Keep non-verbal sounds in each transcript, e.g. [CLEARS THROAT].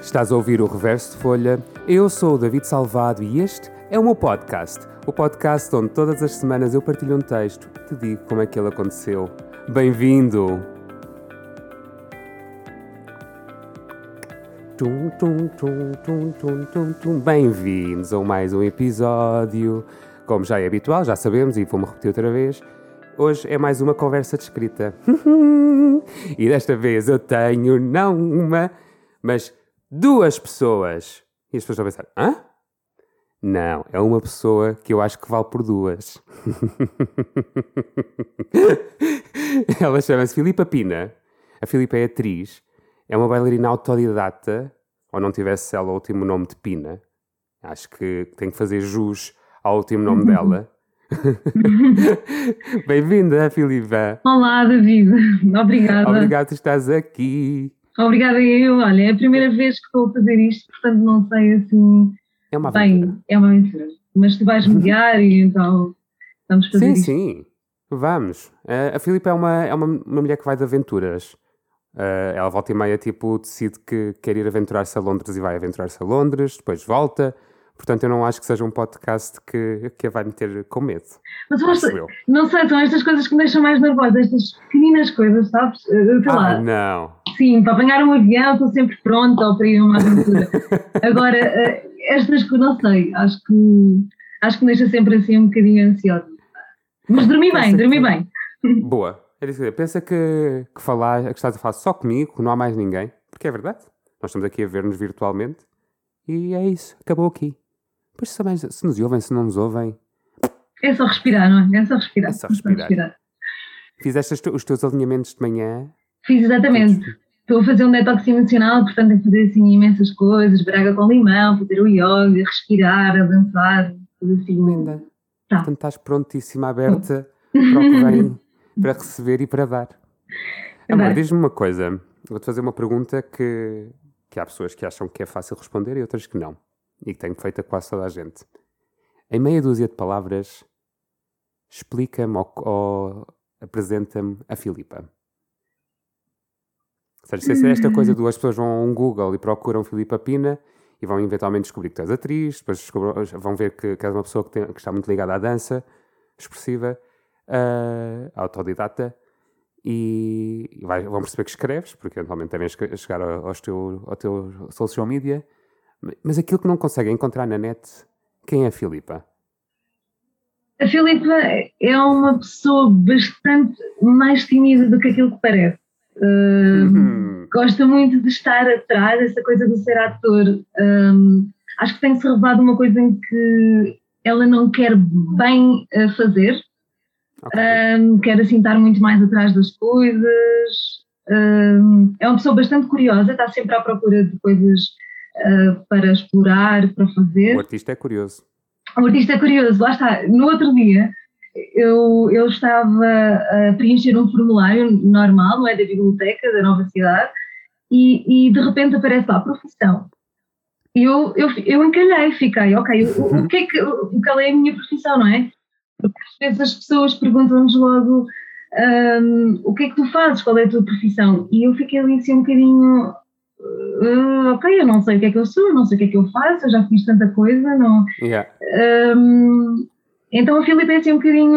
Estás a ouvir o Reverso de Folha? Eu sou o David Salvado e este é o meu podcast. O podcast onde todas as semanas eu partilho um texto e te digo como é que ele aconteceu. Bem-vindo! Tum, tum, tum, tum, tum, tum, tum. Bem-vindos a mais um episódio. Como já é habitual, já sabemos e vou-me repetir outra vez. Hoje é mais uma conversa de escrita. [LAUGHS] e desta vez eu tenho não uma, mas duas pessoas. E as pessoas estão a pensar: hã? Não, é uma pessoa que eu acho que vale por duas. [LAUGHS] Ela chama-se Filipa Pina. A Filipa é atriz, é uma bailarina autodidata, ou não tivesse ela o último nome de Pina. Acho que tem que fazer jus ao último nome dela. [LAUGHS] Bem-vinda, Filipa. Olá, David. [LAUGHS] Obrigada. Obrigado por estás aqui. Obrigada eu. Olha, é a primeira vez que estou a fazer isto, portanto não sei assim. É uma aventura. Bem, é uma aventura. Mas tu vais mediar e então vamos fazer Sim, isto. sim. Vamos. Eh, a Filipa é uma, é uma, uma mulher que vai de aventuras. Eh, ela volta e meia, tipo, decide que quer ir aventurar-se a Londres e vai aventurar-se a Londres, depois volta. Portanto, eu não acho que seja um podcast que, que a vai meter com medo. Mas acho- eu. não sei, são estas coisas que me deixam mais nervosa, estas pequeninas coisas, sabes? Eh, Sei Ah, lá, não. Sim, para apanhar um avião estou sempre pronta ou para ir a uma aventura. [LAUGHS] Agora, eh, estas que não sei, acho que acho que me deixa sempre assim um bocadinho ansiosa. Mas dormi bem, dormi bem. [LAUGHS] Boa. Era isso que eu ia dizer. Pensa que, que falar, que estás a falar só comigo, que não há mais ninguém. Porque é verdade. Nós estamos aqui a ver-nos virtualmente. E é isso. Acabou aqui. Pois se, mais, se nos ouvem, se não nos ouvem, É só respirar, não é? É só respirar. É só respirar. fizeste as tu- os teus alinhamentos de manhã. Fiz exatamente. Estou a fazer um detox emocional, portanto, tenho que fazer assim imensas coisas, braga com limão, fazer o yoga, respirar, a dançar, tudo assim. Linda. Tá. Portanto, estás prontíssima, aberta para o que vem, para receber e para dar. Amor, Vai. diz-me uma coisa. Vou-te fazer uma pergunta que, que há pessoas que acham que é fácil responder e outras que não. E que tenho feito a quase toda a gente. Em meia dúzia de palavras, explica-me ou, ou apresenta-me a Filipa. Ou seja, se é esta coisa de as pessoas vão a um Google e procuram Filipa Pina e vão eventualmente descobrir que tu és atriz, depois vão ver que, que és uma pessoa que, tem- que está muito ligada à dança expressiva, ah, autodidata, e, e vai- vão perceber que escreves, porque eventualmente devem chegar ao, aos teu, ao teu social media, mas aquilo que não conseguem encontrar na net, quem é a Filipa? A Filipa é uma pessoa bastante mais tímida do que aquilo que parece. Hum, gosta muito de estar atrás, essa coisa de ser ator. Um, acho que tem-se revelado uma coisa em que ela não quer bem uh, fazer, ok. um, quer assim estar muito mais atrás das coisas. Um, é uma pessoa bastante curiosa, está sempre à procura de coisas uh, para explorar, para fazer. O artista é curioso. O artista é curioso, lá está. No outro dia, eu, eu estava a preencher um formulário normal, não é? Da biblioteca da nova cidade, e, e de repente aparece lá profissão. E eu, eu, eu encalhei, fiquei, ok, o, o que é que, o, qual é a minha profissão, não é? Porque às vezes as pessoas perguntam-nos logo hum, o que é que tu fazes, qual é a tua profissão? E eu fiquei ali assim um bocadinho, "Ah, ok, eu não sei o que é que eu sou, não sei o que é que eu faço, eu já fiz tanta coisa, não, Yeah. Hum, então a Filipe é assim um bocadinho.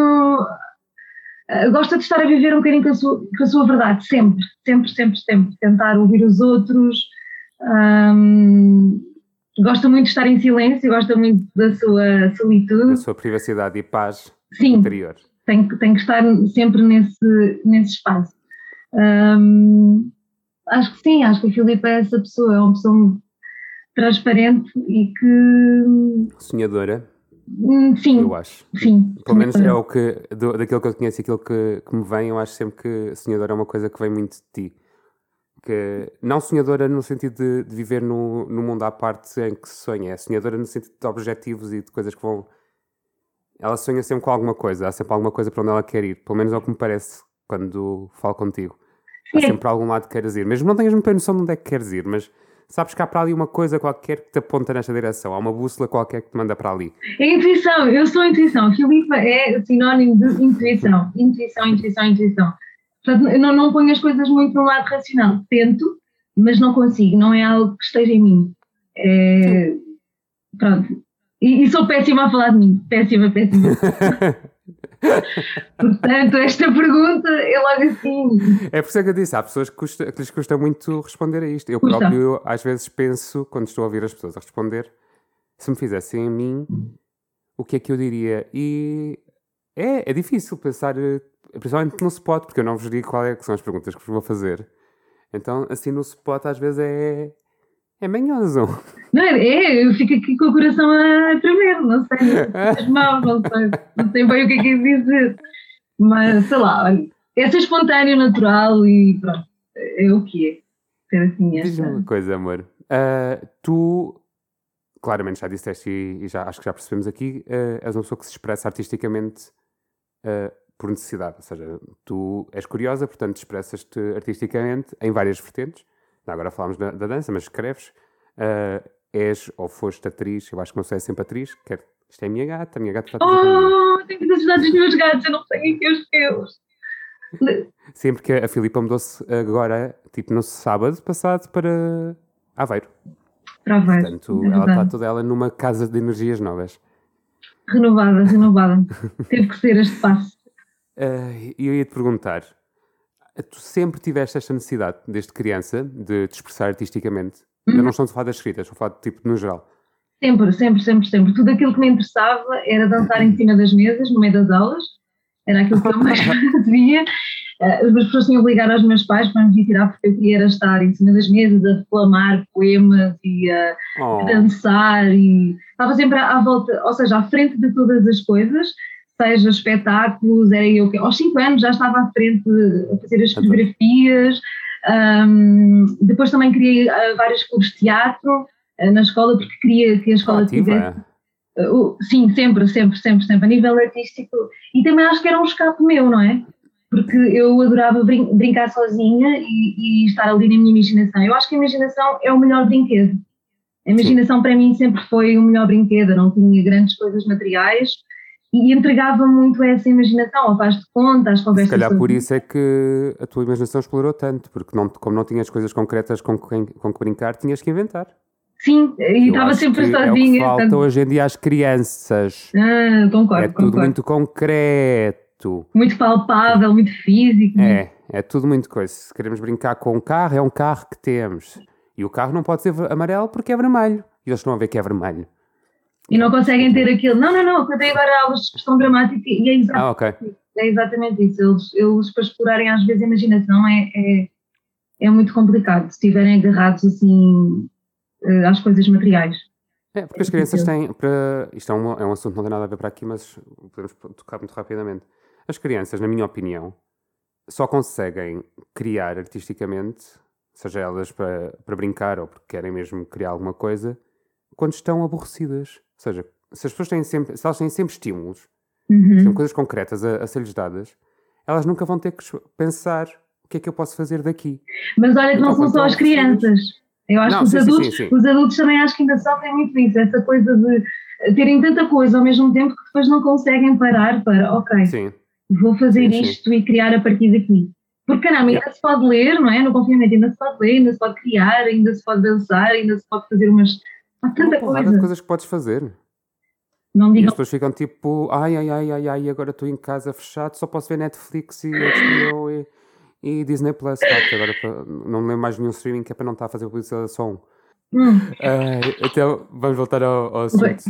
ah, gosta de estar a viver um bocadinho com a, sua, com a sua verdade, sempre, sempre, sempre, sempre. Tentar ouvir os outros. hum, gosta muito de estar em silêncio, gosta muito da sua Da solitude. sua privacidade e paz Sim, interior. tem, que- tem que estar sempre nesse, nesse espaço. Hum, acho que sim, acho que a Filipe é essa pessoa, é uma pessoa transparente e que. Sonhadora, Sim, eu acho. sim. Pelo menos é o que, do, daquilo que eu conheço e aquilo que, que me vem, eu acho sempre que sonhadora é uma coisa que vem muito de ti. Que, não sonhadora no sentido de, de viver no, no mundo à parte em que se sonha, é sonhadora no sentido de objetivos e de coisas que vão. Ela sonha sempre com alguma coisa, há sempre alguma coisa para onde ela quer ir, pelo menos é o que me parece quando falo contigo. Há sempre para algum lado que queres ir, mesmo não tenhas muita noção de onde é que queres ir, mas sabes que há para ali uma coisa qualquer que te aponta nesta direção, há uma bússola qualquer que te manda para ali. É intuição, eu sou intuição. Filipa é sinónimo de intuição. Intuição, intuição, intuição. Portanto, eu não, não ponho as coisas muito no lado racional. Tento, mas não consigo, não é algo que esteja em mim. É, pronto. E, e, sou péssima a falar de mim. Péssima, péssima. [LAUGHS] Portanto, esta pergunta é logo assim. É por isso que eu disse: há pessoas que, custa, que lhes custa muito responder a isto. Eu custa. próprio, às vezes, penso, quando estou a ouvir as pessoas a responder, se me fizessem a mim, o que é que eu diria? E é, é difícil pensar, eh, principalmente no spot, porque eu não vos digo quais é são as perguntas que vos vou fazer. Então, assim, no spot, às vezes é. É manhoso. Não, é, é, eu fico aqui com o coração a tremer, não sei, [LAUGHS] mãos, não sei, não sei bem o que é que é dizer. Mas, sei lá, olha, é ser espontâneo, natural e pronto, é o que é. Ser assim, Diz-me uma coisa, amor. Uh, tu claramente já disseste e, e, já, acho que já percebemos aqui, uh, és uma pessoa que se expressa artisticamente uh, por necessidade. Ou seja, tu és curiosa, portanto expressas-te artisticamente em várias vertentes. Agora falamos da, da dança, mas escreves. Uh, és ou foste atriz, eu acho que não sei, é sempre atriz. Quer, isto é a minha gata, a minha gata está Oh, tenho que ajudar os meus gatos, eu não sei quem é os teus. Sempre que a Filipa mudou-se agora, tipo no sábado passado, para Aveiro. Para Aveiro. Portanto, é ela está toda ela numa casa de energias novas. Renovada, renovada. Teve que ser este passo. Uh, eu ia te perguntar: tu sempre tiveste esta necessidade, desde criança, de te expressar artisticamente? Uhum. Eu não estou a falar das escritas, estou a falar de tipo no geral. Sempre, sempre, sempre, sempre. Tudo aquilo que me interessava era dançar em cima das mesas, no meio das aulas. Era aquilo que eu mais [LAUGHS] fazia. Uh, as pessoas tinham obligado aos meus pais para me vir tirar porque eu queria estar em cima das mesas a reclamar poemas e a, oh. a dançar e estava sempre à, à volta, ou seja, à frente de todas as coisas seja espetáculos, era eu que aos 5 anos já estava à frente a fazer as coreografias, um, depois também criei uh, vários clubes de teatro uh, na escola porque queria que a escola tivesse. Uh, sim, sempre, sempre, sempre, sempre, a nível artístico. E também acho que era um escape meu, não é? Porque eu adorava brin brincar sozinha e, e, estar ali na minha imaginação. Eu acho que a imaginação é o melhor brinquedo. A imaginação sim. para mim sempre foi o melhor brinquedo, não tinha grandes coisas materiais, e entregava muito essa imaginação, ao faz de conta, às conversas. Se calhar por isso é que a tua imaginação explorou tanto, porque não, como não tinhas coisas concretas com, com, com que brincar, tinhas que inventar. Sim, e estava sempre sozinha. É o que falta tanto... hoje em dia às crianças. Ah, concordo. É tudo concordo. muito concreto. Muito palpável, muito físico. É, é tudo muito coisa. Se queremos brincar com um carro, é um carro que temos. E o carro não pode ser amarelo porque é vermelho. E eles estão a ver que é vermelho e não conseguem ter aquilo. Não, não, não, eu tenho agora aulas de expressão dramática e é exatamente, ah, okay. isso, é exatamente isso. Eles, eles, para explorarem às vezes a imaginação, é, é, é muito complicado se estiverem agarrados assim eh, às coisas materiais. É, porque as crianças têm. Para, isto é um, é um assunto que não tem nada a ver para aqui, mas podemos tocar muito rapidamente. As crianças, na minha opinião, só conseguem criar artisticamente, seja elas para, para brincar ou porque querem mesmo criar alguma coisa, quando estão aborrecidas. Ou seja, se as pessoas têm sempre, se elas têm sempre estímulos, uhum. têm coisas concretas a, a ser-lhes dadas, elas nunca vão ter que pensar o que é que eu posso fazer daqui. Mas olha que não são só as crianças. Eu acho não, que os, sim, adultos, sim, sim, os adultos também acho que ainda sofrem muito isso, essa coisa de terem tanta coisa ao mesmo tempo que depois não conseguem parar para, ok, vou fazer isto e criar a partir daqui. Porque caramba, ainda yeah. se pode ler, não é? No confinamento ainda se pode ler, ainda se pode criar, ainda se pode dançar, ainda se pode fazer umas Há tanta coisa. de coisas que podes fazer. Não digam... E as pessoas ficam tipo, ai, ai, ai, ai, ai, agora estou em casa fechado, só posso ver Netflix e HBO e, e Disney Plus. Tá, agora não me lembro mais nenhum streaming que é para não estar a fazer publicidade só um. Hum. Uh, então, vamos voltar ao, ao assunto.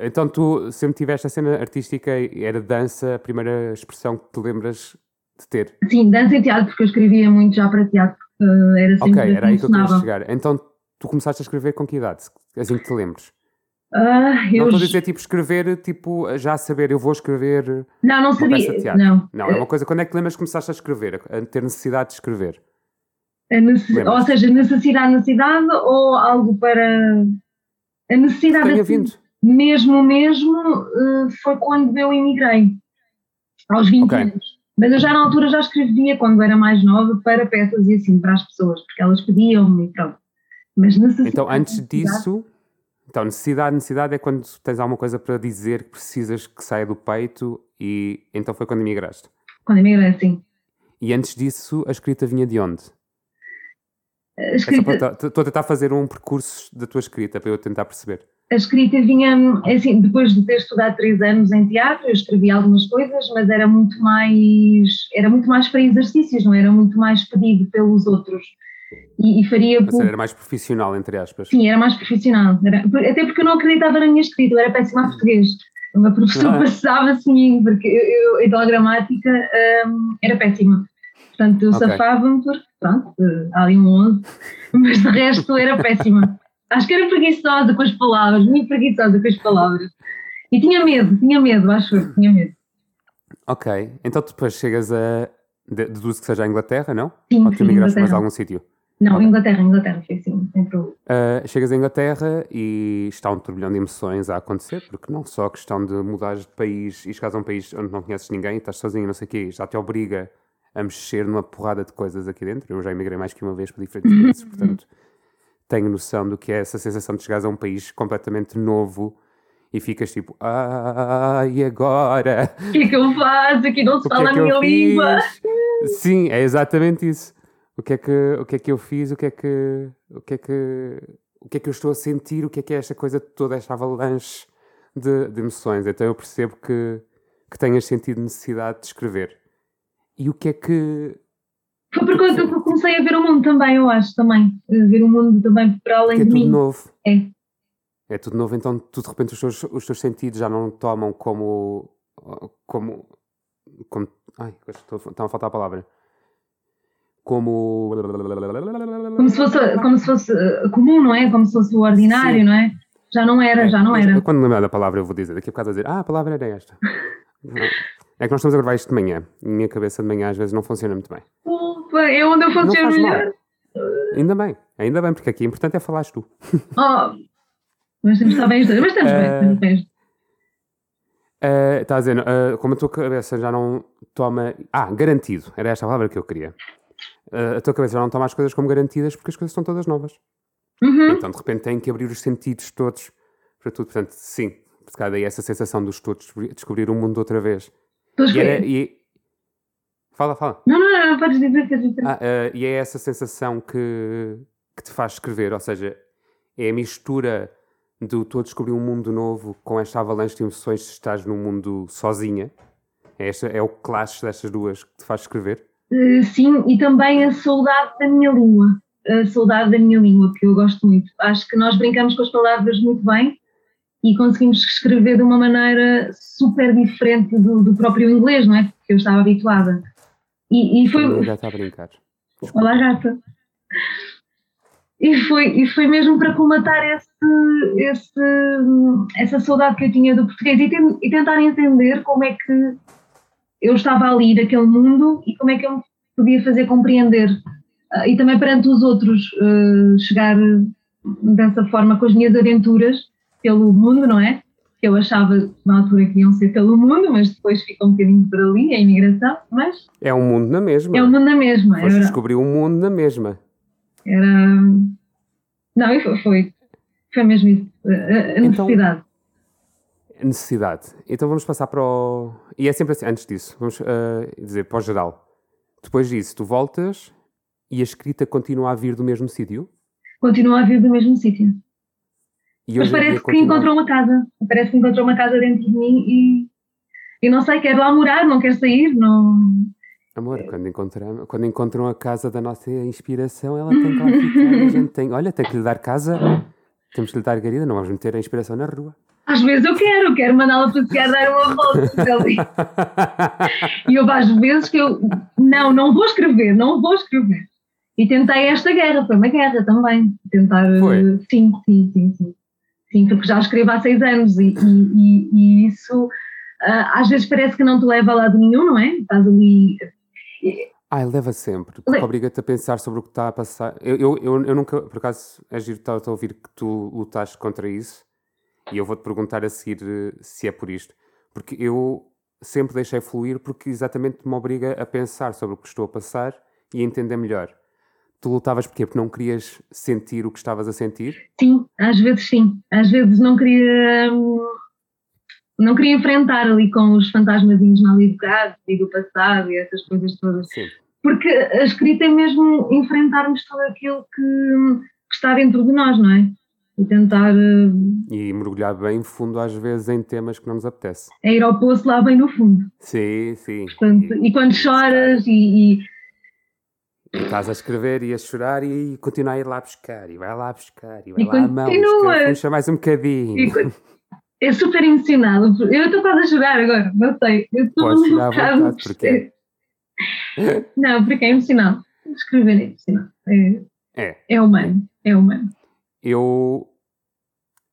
Então, tu sempre tiveste a cena artística, era dança, a primeira expressão que te lembras de ter? Sim, dança e teatro, porque eu escrevia muito já para teatro. Uh, era sempre ok, era aí que eu queria chegar. Então, tu começaste a escrever com que idade? Assim que te lembres. Ah, eu... Não estou a dizer tipo escrever, tipo já saber, eu vou escrever. Não, não sabia. Não. não, é uma coisa. Quando é que te lembras que começaste a escrever, a ter necessidade de escrever? Necess... Ou seja, necessidade, necessidade ou algo para. A necessidade. Tenha vindo. Mesmo, mesmo, eh, foi quando eu emigrei, aos 20 okay. anos. Mas eu já na altura já escrevia, quando era mais nova, para peças e assim, para as pessoas, porque elas pediam-me e pronto. Mas necessidade. Então, antes disso, então, necessidade, necessidade é quando tens alguma coisa para dizer que precisas que saia do peito e então foi quando emigraste? Quando emigrei, sim. E antes disso, a escrita vinha de onde? A escrita, Estou a tentar fazer um percurso da tua escrita para eu tentar perceber. a escrita vinha, é assim, depois de ter estudado três anos em teatro, eu escrevi algumas coisas, mas era muito mais, era muito mais para exercícios, não era muito mais pedido pelos outros. E, e faria por, era mais profissional, entre aspas. Sim, era mais profissional. Era- até porque eu não acreditava na minha escrita, eu era péssima a português. O meu professor Ah. passava-se comigo, porque eu, eu, então a gramática hum, era péssima. Portanto, eu Ok. safava-me porque, pronto, eh, há ali um 11, [LAUGHS] mas de resto era péssima. Acho que era preguiçosa com as palavras, muito preguiçosa com as palavras. E tinha medo, tinha medo, acho eu, tinha medo. Ok, então tu depois chegas a. de- Deduzo que seja a Inglaterra, não? Sim, Ou tu sim, emigraste para mais Inglaterra. algum sítio? Não. Inglaterra, Inglaterra, foi assim, Uh, chegas à Inglaterra e está um turbilhão de emoções a acontecer, porque não só a questão de mudares de país e chegares a um país onde não conheces ninguém estás sozinho, não sei o quê, já te obriga a mexer numa porrada de coisas aqui dentro. Eu já emigrei mais que uma vez para diferentes países, portanto tenho noção do que é essa sensação de chegares a um país completamente novo e ficas tipo, ah, e agora? O que é que eu faço? Aqui não se fala é a minha língua. Sim, é exatamente isso. O que é que, o que é que eu fiz? O que é que, o que é que, o que é que eu estou a sentir? O que é que é esta coisa toda, esta avalanche de, de emoções? Então eu percebo que, que tenhas sentido necessidade de escrever. E o que é que. Foi porque eu eu comecei a ver o mundo também, eu acho, também. A Ver o mundo também para além que é de tudo mim. novo. É. É tudo novo, então tu de repente os teus, os teus sentidos já não tomam como. como. como ai, estou, está a faltar a palavra. Como. Como se fosse, como se fosse eh, comum, não é? Como se fosse o ordinário, Sim. não é? Já não era, já não Mas era. Quando lembrar da palavra, eu vou dizer. Daqui a bocado a dizer, ah, a palavra era esta. É que nós estamos a gravar isto de manhã. E minha cabeça de manhã às vezes não funciona muito bem. Desculpa, é onde eu funciono melhor. Ainda bem, ainda bem, porque aqui o importante é falares tu. [LAUGHS] Oh, mas temos bem os dois. Mas estamos bem, Eh, estamos bem. Eh, Está a dizer, eh, como a tua cabeça já não toma. Ah, garantido, era esta a palavra que eu queria. Eh, a tua cabeça já não toma as coisas como garantidas porque as coisas estão todas novas. Uhum. Então de repente tem que abrir os sentidos todos para tudo. Portanto, sim, se calhar daí essa sensação dos todos descobrir, o mundo outra vez. Pois E era. foi. E... Fala, fala. Não, não, não, não, podes dizer, dizer. Ah, eh, e é essa sensação que, que te faz escrever, ou seja, é a mistura do tu a descobrir um mundo novo com esta avalanche de emoções se estás num mundo sozinha. É, esta, é o clash destas duas que te faz escrever. Eh, sim, e também a saudade da minha língua. A saudade da minha língua, que eu gosto muito. Acho que nós brincamos com as palavras muito bem e conseguimos escrever de uma maneira super diferente do, do próprio inglês, não é? Porque eu estava habituada. E, e foi. minha gata a brincar. Olá, gata. E foi, e foi mesmo para colmatar esse, esse, essa saudade que eu tinha do português e, ten- e tentar entender como é que eu estava ali naquele mundo e como é que eu me podia fazer compreender. Ah, e também perante os outros, ah, chegar dessa forma com as minhas aventuras pelo mundo, não é? Que eu achava na altura que iam ser pelo mundo, mas depois fica um bocadinho por ali, a imigração. Mas É um mundo na mesma. é o mundo na mesma. Foste Era- descobrir um mundo na mesma. era. Não, foi, foi, mesmo isso. A, a Então- necessidade. Então vamos passar para o. E é sempre assim, antes disso, vamos ah, dizer para o geral. Depois disso, tu voltas e a escrita continua a vir do mesmo sítio. Continua a vir do mesmo sítio. Mas parece que encontrou uma casa. Parece que encontrou uma casa dentro de mim e. E não sei, quero lá morar, não quero sair, não. Amor, quando encontram, quando encontram a casa da nossa inspiração, ela tem que lá ficar. A [LAUGHS] gente tem, olha, tem que lhe dar casa, temos que lhe dar garida, não vamos meter a inspiração na rua. Às vezes eu quero, quero mandá-la passear, dar uma volta ali. E houve às vezes que eu. Não, não vou escrever, não vou escrever. E tentei esta guerra, foi uma guerra também. Tentar. eh, Foi? Sim, sim, sim, sim. Sim, porque já escrevo há seis anos e, e- e- isso ah, às vezes parece que não te leva a lado nenhum, não é? Estás ali. Ai, leva sempre, porque Le- obriga-te a pensar sobre o que está a passar. Eu, eu, eu, eu nunca, por acaso, é giro estar a ouvir que tu lutaste contra isso e eu vou-te perguntar a seguir eh, se é por isto. Porque eu sempre deixei fluir porque exatamente me obriga a pensar sobre o que estou a passar e a entender melhor. Tu lutavas porquê? Porque não querias sentir o que estavas a sentir? Sim, às vezes sim. Às vezes não queria. Não queria enfrentar ali com os fantasmazinhos mal educados e do passado e essas coisas todas. Sim. porque a escrita é mesmo enfrentarmos tudo aquilo que, que está dentro de nós, não é? E tentar. Uh, e mergulhar bem fundo, às vezes, em temas que não nos apetece. É ir ao poço lá bem no fundo. Sim, sim. Portanto, e, e, quando choras e, e estás a escrever e a chorar e continua a ir lá buscar, e vai lá buscar, e vai e lá continua. a mão, puxa mais um bocadinho. E, é super emocionado. Eu estou quase a chorar agora, não sei. Eu estou um bocado. Porque... [LAUGHS] Não, porque é emocionante. Escrever é emocionante. É, é. é humano. É humano. Eu,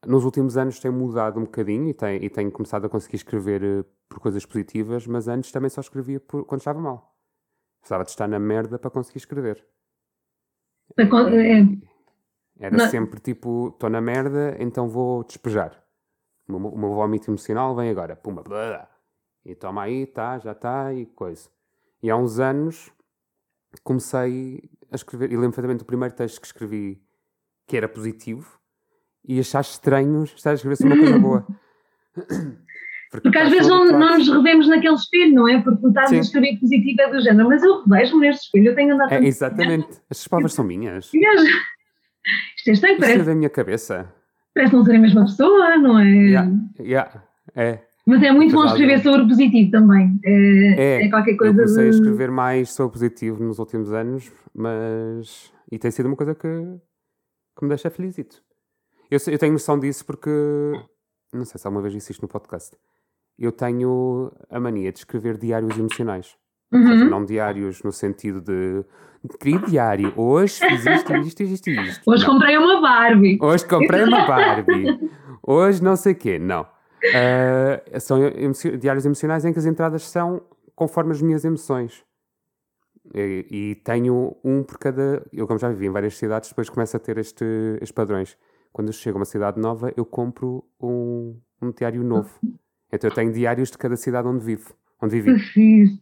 nos últimos anos, tenho mudado um bocadinho e tenho, e tenho começado a conseguir escrever eh, por coisas positivas, mas antes também só escrevia por, quando estava mal. Precisava de estar na merda para conseguir escrever. É. Era não. sempre tipo, estou na merda, então vou despejar. O meu, o meu vómito emocional vem agora. Pumba, blá, e toma aí, tá, já está, e coisa. E há uns anos comecei a escrever, e lembro perfeitamente do primeiro texto que escrevi que era positivo, e achar estranho estar a escrever sobre uma coisa boa. [CLEARS THROAT] Porque, Porque às vezes não, não nos revemos naquele espelho, não é? Porque estás a escrever positivo é do género, mas eu revejo-me neste espelho, eu tenho andado é, Exatamente, [LAUGHS] estas palavras são minhas. Isto é estranho, parece. Isto é da minha cabeça. Parece não ser a mesma pessoa, não é? Yeah, yeah, é. Mas é muito bom escrever sobre positivo também. É, é, é qualquer coisa. Eu comecei de... a escrever mais sobre positivo nos últimos anos, mas. E tem sido uma coisa que, que me deixa felizito. Eu, eu tenho noção disso porque. Não sei se alguma vez disse isto no podcast eu tenho a mania de escrever diários emocionais. Uhum. Seja, não diários no sentido de querido diário, hoje fiz isto, isto, isto, isto. Hoje não. comprei uma Barbie. Hoje comprei uma [LAUGHS] Barbie. hoje não sei o quê. Não. Uh, são emo diários emocionais em que as entradas são conforme as minhas emoções. E, e, tenho um por cada. Eu, como já vivi em várias cidades, depois começo a ter este, estes padrões. Quando eu chego a uma cidade nova, eu compro um, um diário novo. Então eu tenho diários de cada cidade onde vivo, onde vivi.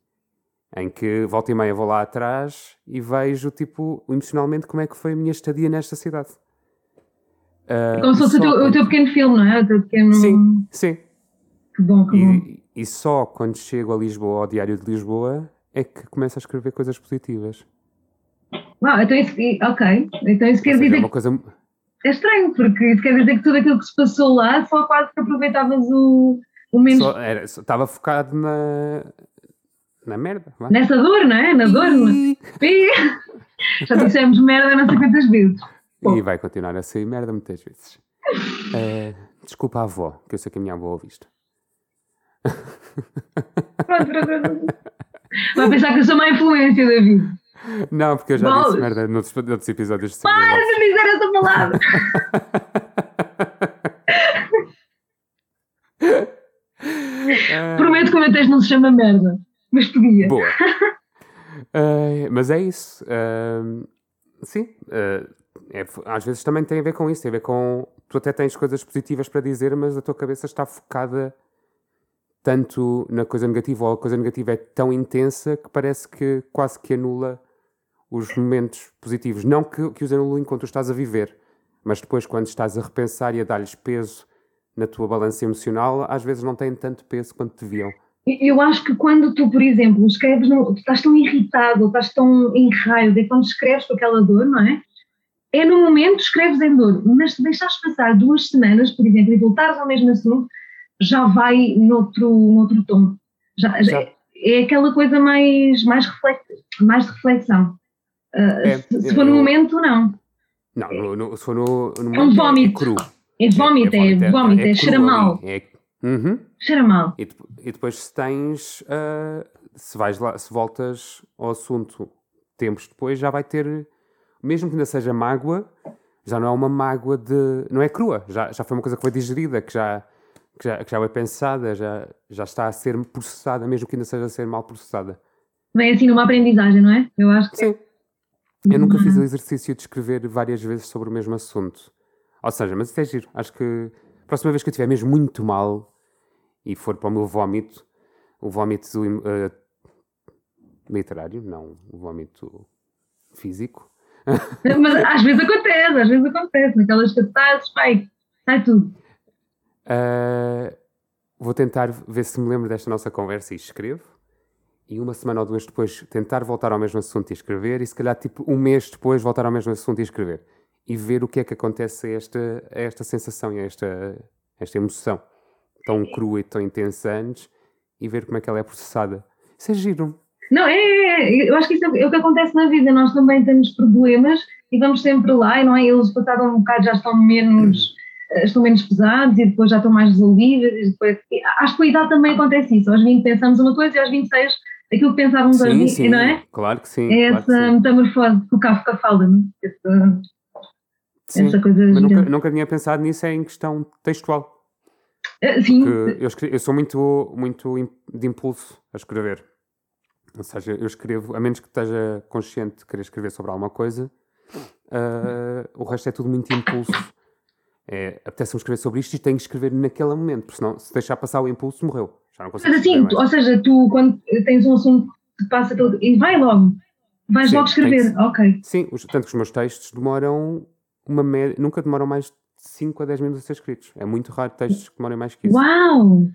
Em que volta e meia vou lá atrás e vejo, tipo, emocionalmente como é que foi a minha estadia nesta cidade. Uh, como se fosse o teu, quando... o teu, pequeno filme, não é? O teu pequeno... Sim, sim. Que bom, que e, bom. E só quando chego a Lisboa, ao Diário de Lisboa, é que começo a escrever coisas positivas. Ah, então isso, ok. Então isso quer seja, dizer. É, uma coisa... é estranho, porque isso quer dizer que tudo aquilo que se passou lá só quase que aproveitavas o, o menos... Estava focado na, na merda. Vai. Nessa dor, não é? Na dor. [LAUGHS] Já dissemos merda não sei quantas vezes. E vai continuar a sair merda muitas vezes. Uh, desculpa a avó, que eu sei que a minha avó ouve isto. Pronto, pronto, Vai pensar que eu sou uma influência, David. Não, porque eu já Bolas. disse merda noutros, noutros episódios de Para de dizer essa palavra! [LAUGHS] Prometo que o meu texto não se chama merda, mas podia. Boa. Uh, mas é isso. Uh, sim. Uh, é, às vezes também tem a ver com isso. Tem a ver com. Tu até tens coisas positivas para dizer, mas a tua cabeça está focada tanto na coisa negativa ou a coisa negativa é tão intensa que parece que quase que anula os momentos positivos. Não que, que os anule enquanto estás a viver, mas depois, quando estás a repensar e a dar-lhes peso na tua balança emocional, às vezes não têm tanto peso quanto deviam. Eu acho que quando tu, por exemplo, escreves, no, tu estás tão irritado, estás tão em raio, e quando escreves com aquela dor, não é? É no momento escreves em dor, mas se deixares passar duas semanas, por exemplo, e voltares ao mesmo assunto, já vai noutro, noutro tom. Já, já. É, é aquela coisa mais, mais, reflex, mais reflexão. Uh, é, se, se, for no momento, não. Não, no, no, se for no, no momento, é um vómito. É cru. É vómito, é, é vómito, é, é, cheira mal. É, uhum. Cheira mal. E, e depois se tens, uh, se vais lá, se voltas ao assunto tempos depois, já vai ter, mesmo que ainda seja mágoa, já não é uma mágoa de, não é crua, já, já foi uma coisa que foi digerida, que já, que já, que já foi pensada, já, já está a ser processada, mesmo que ainda seja a ser mal processada. Vem assim numa aprendizagem, não é? Eu acho que... Sim. Eu nunca fiz o exercício de escrever várias vezes sobre o mesmo assunto. Ou seja, mas isto é giro. Acho que a próxima vez que eu estiver mesmo muito mal e for para o meu vómito, o vómito uh, literário, não o vómito físico. [LAUGHS] Mas às vezes acontece, às vezes acontece. Naquelas catarses, pai, sai tudo. Uh, vou tentar ver se me lembro desta nossa conversa e escrevo. E uma semana ou duas depois tentar voltar ao mesmo assunto e escrever, e se calhar tipo um mês depois voltar ao mesmo assunto e escrever. E ver o que é que acontece a esta, a esta sensação e a esta, esta emoção tão crua e tão intensa antes e ver como é que ela é processada. Isso é giro. Não, é, é, é, eu acho que isso é o que acontece na vida. Nós também temos problemas e vamos sempre lá, e não é? Eles passado um bocado já estão menos, eh, estão menos pesados e depois já estão mais resolvíveis. E depois, acho que a idade também acontece isso. Aos 20 pensamos uma coisa e aos 26 aquilo que pensávamos sim, hoje, sim, não é? Claro que sim. É claro essa metamorfose que o Kafka fala, não é? Essa, sim, essa coisa mas nunca, nunca, tinha pensado nisso é em questão textual. Uh, sim. Eu, eu, sou muito, muito de impulso a escrever. Ou seja, eu escrevo, a menos que esteja consciente de querer escrever sobre alguma coisa, uh, o resto é tudo muito impulso. É, apetece-me escrever sobre isto e tenho que escrever naquele momento, porque senão, se deixar passar o impulso, morreu. Já não consigo Mas assim, tu, ou seja, tu quando tens um assunto que passa pelo. e vai logo, vais Sim, logo escrever, que, ok. Sim, os, tanto que os meus textos demoram uma média, nunca demoram mais de 5 a 10 minutos a ser escritos. É muito raro textos que demorem mais que isso. Uau!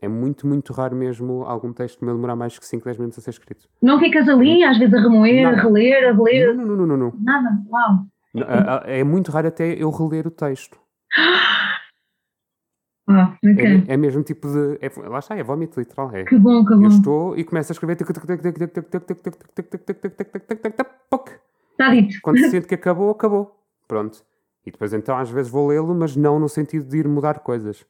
É muito, muito raro mesmo algum texto meu demorar mais que 5, 10 minutos a ser escrito. Não ficas ali, às vezes, a remoer, Nada. a reler, a reler? Não, não, não, não. não. Nada, uau. É muito raro até eu reler o texto. Ah, okay. é, é mesmo tipo de. É, lá está, é vómito literal. É. Que bom, que bom. Eu estou e começo a escrever. Está dito. Quando se sente que acabou, acabou. Pronto. E depois então às vezes vou lê-lo, mas não no sentido de ir mudar coisas.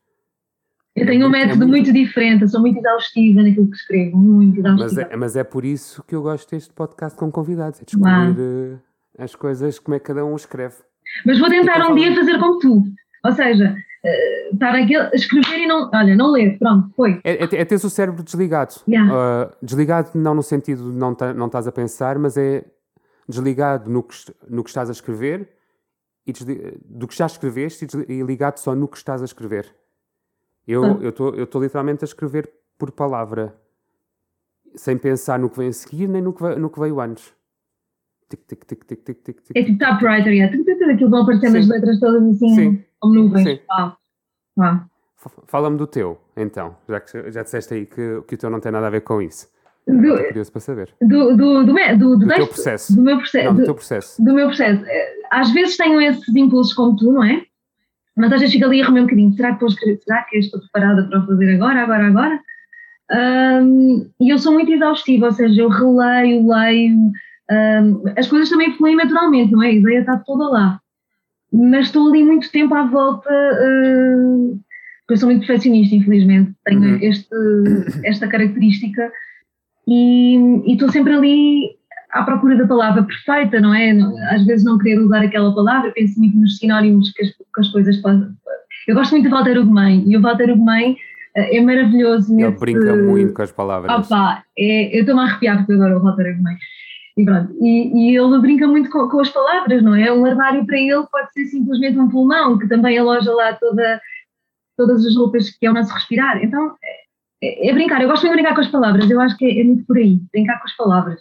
Eu tenho um método é muito... muito... diferente, eu sou muito exaustiva naquilo que escrevo, muito exaustiva. Mas é, mas é por isso que eu gosto deste podcast com convidados, é descobrir uh, as coisas, como é que cada um escreve. Mas vou tentar um dia fazer como tu, ou seja, uh, estar aqui a escrever e não, olha, não ler, pronto, foi. É, é, é teres o cérebro desligado. Yeah. Uh, desligado não no sentido de não, não estás a pensar, mas é desligado no que, no que estás a escrever e do que já escreveste e ligado só no que estás a escrever. Eu ah. estou literalmente a escrever por palavra, sem pensar no que vem a seguir nem no que, no que veio antes. Tic, tic, tic, tic, tic, tic, tic. É tipo typewriter, yeah. aquilo vão aparecendo as letras todas assim, Sim. como nuvens. Sim. Ah. Ah. Fala-me do teu, então, já que já disseste aí que, que o teu não tem nada a ver com isso. Do, curioso para saber. Do, do, do, do, do teu processo. Do meu processo. Do, teu processo. Do meu processo. Às vezes tenho esses impulsos como tu, não é? Mas às vezes fico ali a remer um bocadinho. Será que, escrever, será que estou preparada para fazer agora, agora, agora? E eu sou muito exaustiva, ou seja, eu releio, leio. Um, as coisas também fluem naturalmente, não é? A ideia está toda lá. Mas estou ali muito tempo à volta. Uh, eu sou muito perfeccionista, infelizmente. Tenho uhum. este, esta característica e estou sempre ali à procura da palavra perfeita, não é? Às vezes não querer usar aquela palavra, penso muito nos sinónimos que as, que as coisas fazem. Eu gosto muito de Walter Ugumem e o Walter Ugumem eh, é maravilhoso. Ele nesse... brinca muito com as palavras. Opa, é, eu estou-me a arrepiar porque adoro o Walter Ugumem. E, pronto, e, e, ele brinca muito com, com, as palavras, não é? Um armário para ele pode ser simplesmente um pulmão, que também aloja lá toda, todas as roupas que é o nosso respirar. Então, é, é, brincar, eu gosto muito de brincar com as palavras, eu acho que é, é, muito por aí, brincar com as palavras.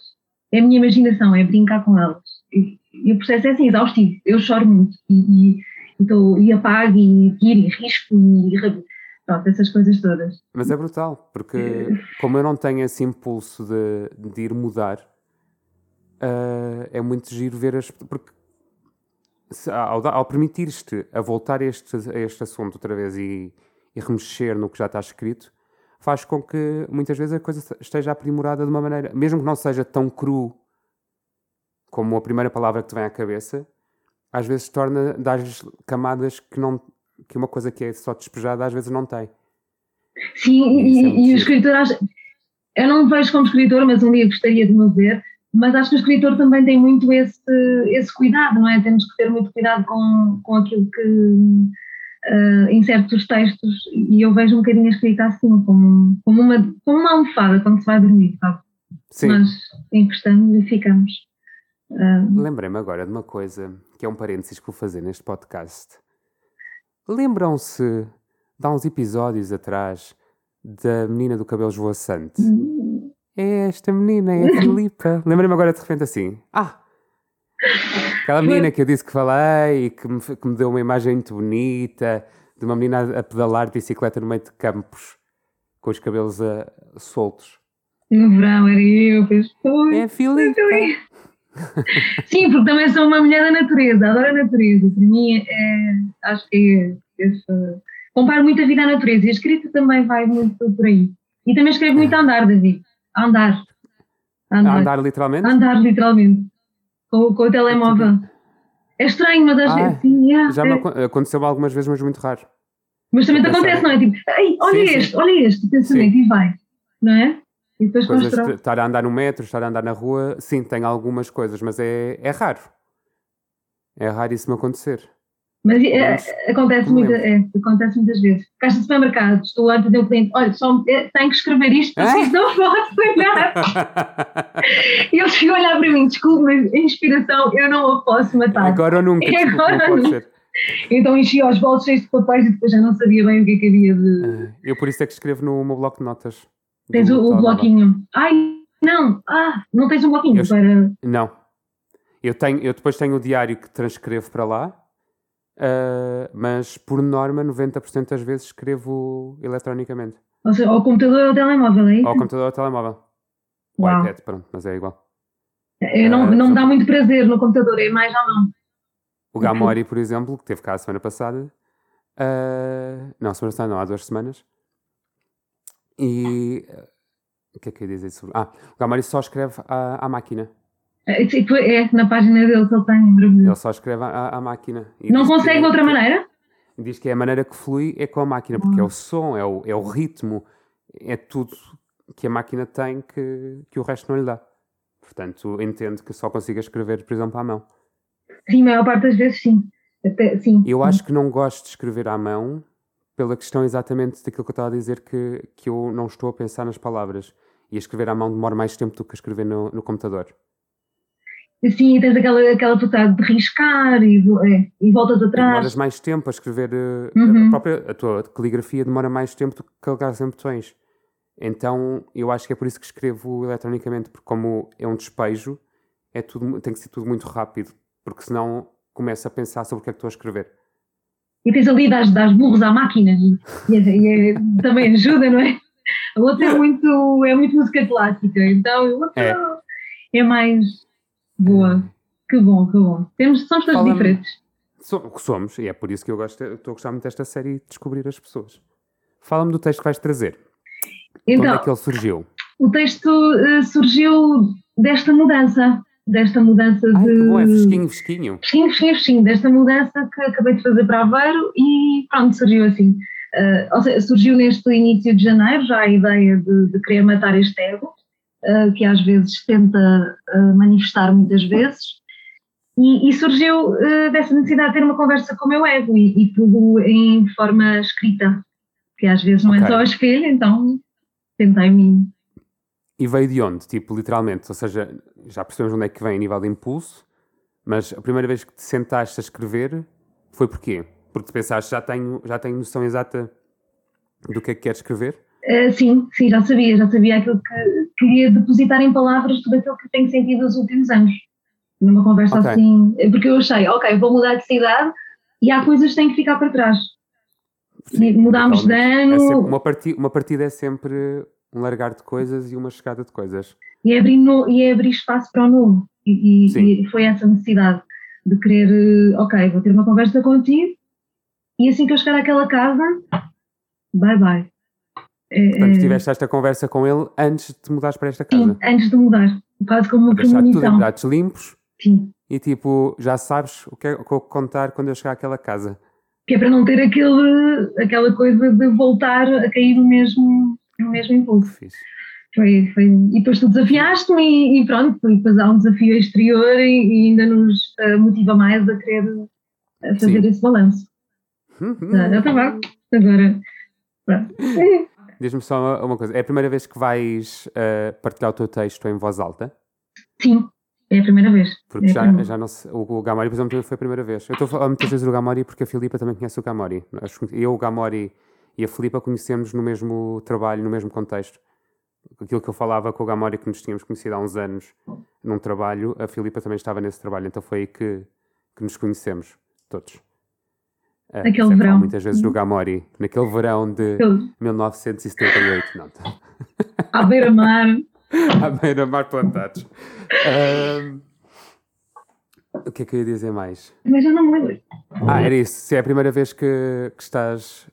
É a minha imaginação, é brincar com elas. E, e o processo é assim, exaustivo. Eu choro muito e, e, então, e apago e tiro e risco e pronto, essas coisas todas. Mas é brutal, porque [LAUGHS] como eu não tenho esse impulso de, de ir mudar, uh, é muito giro ver as. Porque se, ao, ao permitir-te a voltar a este, a este assunto outra vez e, e remexer no que já está escrito, faz com que muitas vezes a coisa esteja aprimorada de uma maneira, mesmo que não seja tão cru como a primeira palavra que te vem à cabeça, às vezes torna, dá camadas que, não, que uma coisa que é só despejada às vezes não tem. Sim, e, é e o escritor, eu não vejo como escritor, mas um dia gostaria de me ver, mas acho que o escritor também tem muito esse, esse cuidado, não é? Temos que ter muito cuidado com, com aquilo que uh, em certos textos e eu vejo um bocadinho a escrita assim, como, como, uma, como uma almofada quando se vai dormir, sabe? Sim. Nós encostamos e ficamos. Uh... Lembrei-me agora de uma coisa que é um parênteses que vou fazer neste podcast. Lembram-se de há uns episódios atrás da menina do cabelo esvoaçante? Hum. É esta menina, é a [LAUGHS] Filipa. Lembrei-me agora de repente assim: Ah, Aquela menina que eu disse que falei e que me, que me deu uma imagem muito bonita de uma menina a pedalar de bicicleta no meio de campos com os cabelos uh, soltos. No verão era eu, pois foi. É a Filipa. [LAUGHS] Sim, porque também sou uma mulher da natureza, adoro a natureza. Para mim, é, acho que é, comparo muito a vida à natureza e a escrita também vai muito por aí. E também escrevo muito a andar, David. A andar. A andar, a andar literalmente? A andar literalmente. Com, com o telemóvel. É estranho, mas às Ah, vezes. Sim, é, Já é. aconteceu algumas vezes, mas muito raro. Mas também te acontece, não é? Tipo, olha Sim, sim. este, olha este, pensamento, e vai. Não é? E depois Coisas constrói. estar a andar no metro, estar a andar na rua, sim, tem algumas coisas, mas é, é raro. É raro isso me acontecer. Mas é, acontece, muita, é, acontece muitas vezes. Caixa de supermercado, estou a dizer ao cliente: olha, só tenho que escrever isto porque não posso olhar. [LAUGHS] E eles ficam a olhar para mim: desculpe, mas a inspiração eu não a posso matar. Agora ou nunca, desculpa, agora ou nunca. Então enchi os bolsos cheios de papéis e depois já não sabia bem o que é que havia de. Ah, Eu por isso é que escrevo no meu bloco de notas. Tens o, o bloquinho. Ai, não, ah, não tens um bloquinho Eu- para. Não. Eu, tenho, eu depois tenho o diário que transcrevo para lá, ah, mas por norma 90% das vezes escrevo eletronicamente. Ou seja, ao computador ou ao telemóvel, é isso? Ou ao computador ou ao telemóvel. O Uau. iPad, pronto, mas é igual. Eu não, Ah, não me dá muito prazer no computador, é mais à mão. O Gamori, por exemplo, que teve cá a semana passada, ah, não, semana passada não, há duas semanas, e o que é que eu ia dizer sobre. Ah, o Gamori só escreve à, à máquina. É, tipo, é, na página dele que ele tem, maravilhoso. Ele só escreve à, à máquina. Não consegue que- de outra maneira? Diz que é a maneira que flui é com a máquina, porque é o som, é o, é o ritmo, é tudo que a máquina tem que, que o resto não lhe dá. Portanto, entendo que só consiga escrever, por exemplo, à mão. Sim, a maior parte das vezes sim. Até, sim. Eu acho que não gosto de escrever à mão pela questão exatamente daquilo que eu estava a dizer, que, que eu não estou a pensar nas palavras. E a escrever à mão demora mais tempo do que a escrever no, no computador. Sim, e tens aquela, aquela vontade de riscar e, é, e voltas E atrás. demoras mais tempo a escrever. eh, Uhum. A, própria, a tua caligrafia demora mais tempo do que carregar em botões. Então eu acho que é por isso que escrevo eletronicamente, porque como é um despejo, é tudo, tem que ser tudo muito rápido, porque senão começo a pensar sobre o que é que estou a escrever. E tens ali, das, das burros à máquina e, e é- e é- também ajuda, não é? A outra é muito, é muito música clássica, então a outra é, mais boa. Que bom, que bom. Temos, somos todos diferentes. So- Somos, e é por isso que eu gosto, estou a gostar muito desta série e de descobrir as pessoas. Fala-me do texto que vais trazer. Onde Então, é que ele surgiu? o texto eh, surgiu desta mudança, desta mudança Ai, de. que bom, é fresquinho, fresquinho. Fresquinho, fresquinho, fresquinho, desta mudança que acabei de fazer para Aveiro e pronto, surgiu assim. Eh, ou seja, surgiu neste início de janeiro já a ideia de, de querer matar este ego, que às vezes tenta eh, manifestar muitas vezes, e, e surgiu eh, dessa necessidade de ter uma conversa com o meu ego e, e tudo em forma escrita, que às vezes não é Ok. só a espelho, então tentei-me. E veio de onde? Tipo, literalmente. Ou seja, já percebemos onde é que vem a nível de impulso, mas a primeira vez que te sentaste a escrever foi porquê? Porque pensaste, já tenho, já tenho noção exata do que é que queres escrever? Eh, sim, sim, já sabia, já sabia aquilo que queria depositar em palavras tudo aquilo que tenho sentido nos últimos anos. Numa conversa Ok. assim, porque eu achei, ok, vou mudar de cidade e há coisas que têm que ficar para trás. Mudámos de. É ano sempre- uma, parti, uma partida é sempre um largar de coisas e uma chegada de coisas. e é abrir, no, e é abrir espaço para o novo. E, e- e foi essa necessidade de querer, eh, ok, vou ter uma conversa contigo e assim que eu chegar àquela casa, bye bye. É, Portanto, é, tiveste esta conversa com ele antes de te mudares para esta sim, casa. antes de mudar, quase como uma Deixar tudo em premonição. pratos limpos Sim. e tipo, já sabes o que é que eu vou contar quando eu chegar àquela casa. que é para não ter aquele, aquela coisa de voltar a cair no mesmo, no mesmo impulso. Fixe. Foi, foi, e depois tu desafiaste-me e, e pronto, e depois há um desafio exterior e, e ainda nos eh, motiva mais a querer eh, fazer Sim. esse balanço. Ah, já está bem. Agora, pronto. Diz-me só uma, coisa. É a primeira vez que vais eh, partilhar o teu texto em voz alta? Sim, é a primeira vez. Porque É já, primeira. já não sei, o, o Gamori, por exemplo, foi a primeira vez. Eu estou a falar muitas vezes do Gamori porque a Filipa também conhece o Gamori. Eu, o Gamori e a Filipa conhecemos no mesmo trabalho, no mesmo contexto. Aquilo que eu falava com o Gamori que nos tínhamos conhecido há uns anos num trabalho, a Filipa também estava nesse trabalho, então foi aí que, que nos conhecemos, todos. Eh, Naquele verão. muitas vezes do Gamori, naquele verão de Eu, 1978. Não, à beira-mar, [LAUGHS] à beira-mar plantados. Um, o que é que eu ia dizer mais? Mas eu não me lembro. Ah, era isso. Se é a primeira vez que, que estás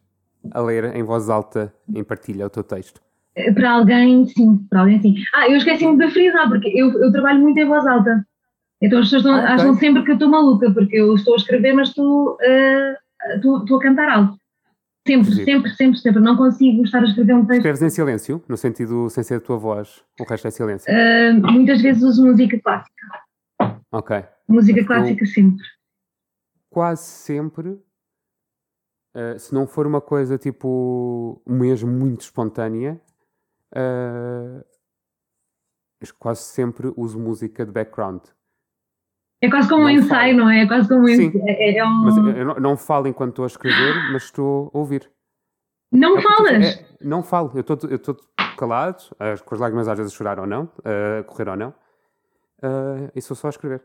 a ler em voz alta, em partilha, o teu texto. Para alguém, sim. Para alguém, sim. Ah, eu esqueci-me de frisar, porque eu, eu trabalho muito em voz alta. Então as pessoas Ah, acham sempre que eu estou maluca, porque eu estou a escrever, mas estou, eh, estou, a cantar alto. Sempre, sempre, sempre, sempre. Não consigo estar a escrever um texto. Escreves em silêncio, no sentido sem ser a tua voz, o resto é silêncio. Eh, muitas vezes uso música clássica. Ok. Música clássica sempre. Quase sempre, eh, se não for uma coisa tipo mesmo muito espontânea, eu quase sempre uso música de background. É quase como um Não ensaio, não é? É quase como um Sim. ensaio. É, é um... Mas eu não, não falo enquanto estou a escrever, mas estou a ouvir. Não É falas! é, não falo, eu estou calado, eh, com as lágrimas às vezes a chorar ou não, eh, a correr ou não, eh, e sou só a escrever.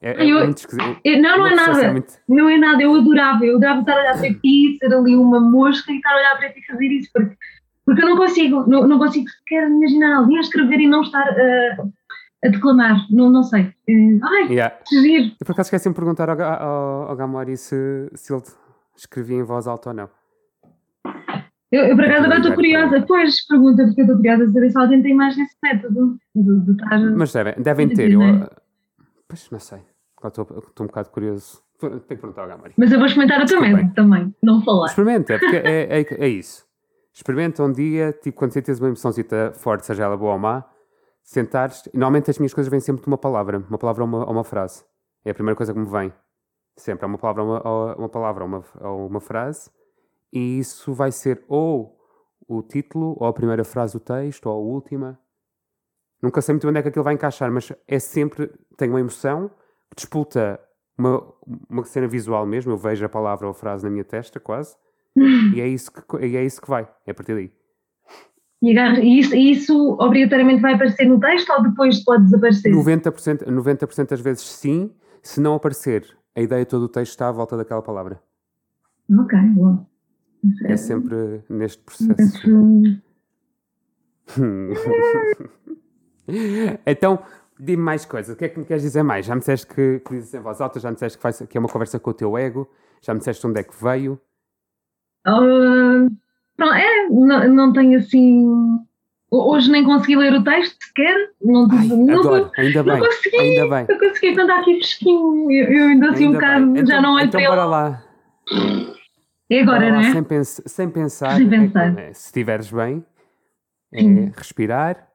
É, é Eu- esquisito. Eu- não, não é nada. muito- Não é nada, eu adorava. Eu adorava estar a olhar para ti, ser ali uma mosca e estar a olhar para ti e fazer isso, porque, porque eu não consigo, não, não consigo sequer imaginar alguém a escrever e não estar a, a declamar. Não, não sei. Eh, Ai, Yeah. que giro. Eu por acaso esqueci de perguntar ao, ao, ao Gamori se, se ele escrevia em voz alta ou não. Eu, eu por acaso agora estou Obrigado, curiosa. Pois, pergunta, porque eu estou curiosa a saber se alguém tem mais esse método de, de estar. Mas devem, devem ter. Eu, pois não sei. Estou estou um bocado curioso. Tenho que perguntar ao Gamori. Mas eu vou experimentar o teu método também, não falar. Experimenta, é porque é, é, é isso. Experimenta um dia, tipo, quando sentes uma emoçãozita forte, seja ela boa ou má, sentares. Normalmente as minhas coisas vêm sempre de uma palavra, uma palavra ou uma, ou uma frase. É a primeira coisa que me vem. Sempre. É uma palavra ou uma, uma palavra ou uma, ou uma frase. E isso vai ser ou o título, ou a primeira frase do texto, ou a última. Nunca sei muito onde é que aquilo vai encaixar, mas é sempre. Tem uma emoção que disputa uma, uma cena visual mesmo. Eu vejo a palavra ou a frase na minha testa, quase. E é isso que, e é isso que vai. É a partir daí. E, isso, isso obrigatoriamente vai aparecer no texto ou depois pode desaparecer? 90%, 90 das vezes sim. Se não aparecer, a ideia todo o texto está à volta daquela palavra. Ok, bom. É sempre neste processo. [LAUGHS] Então, dime mais coisas. O que é que me queres dizer mais? Já me disseste que, que dizes em voz alta, já me disseste que, faz, que é uma conversa com o teu ego, já me disseste onde é que veio. Ah, pronto, é, não, não tenho assim. Hoje nem consegui ler o texto sequer. Não, Ai, não, adoro, ainda não bem, consegui. ainda bem. Eu consegui cantar aqui fresquinho. Eu, eu ainda assim um ainda bocado bem. já Então- não olho então para bora ele. lá. É agora, não é? Sem, pens- sem pensar. Sem é- pensar. é, se estiveres bem, é Sim. respirar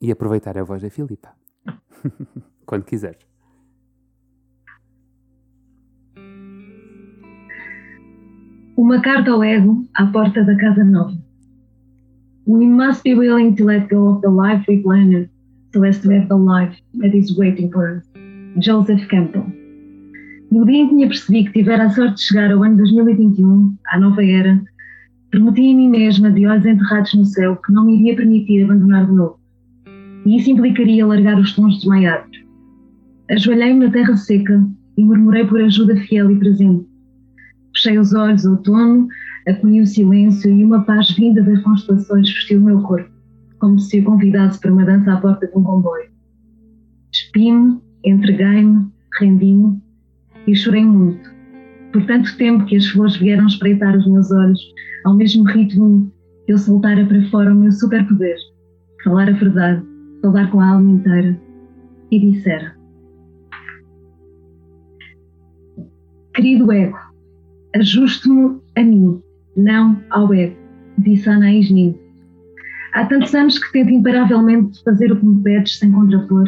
e aproveitar a voz da Filipa. [LAUGHS] Quando quiseres. Uma carta ao ego à porta da casa nova. We must be willing to let go of the life we planned so as to have the life that is waiting for us. Joseph Campbell. No dia em que me apercebi que tivera a sorte de chegar ao ano 2021, à nova era, prometi a mim mesma, de olhos enterrados no céu, que não me iria permitir abandonar de novo. E isso implicaria largar os tons desmaiados. Ajoelhei-me na terra seca e murmurei por ajuda fiel e presente. Fechei os olhos outono, acolhi o silêncio e uma paz vinda das constelações vestiu o meu corpo, como se o convidasse para uma dança à porta de um comboio. Despi-me, entreguei-me, rendi-me e chorei muito. Por tanto tempo que as flores vieram espreitar os meus olhos, ao mesmo ritmo que eu soltara para fora o meu superpoder, falar a verdade, falar com a alma inteira, e dissera: Querido ego, ajuste-me a mim, não ao ego, disse Anaís Nin. Há tantos anos que tento imparavelmente fazer o que me pedes sem contrapor.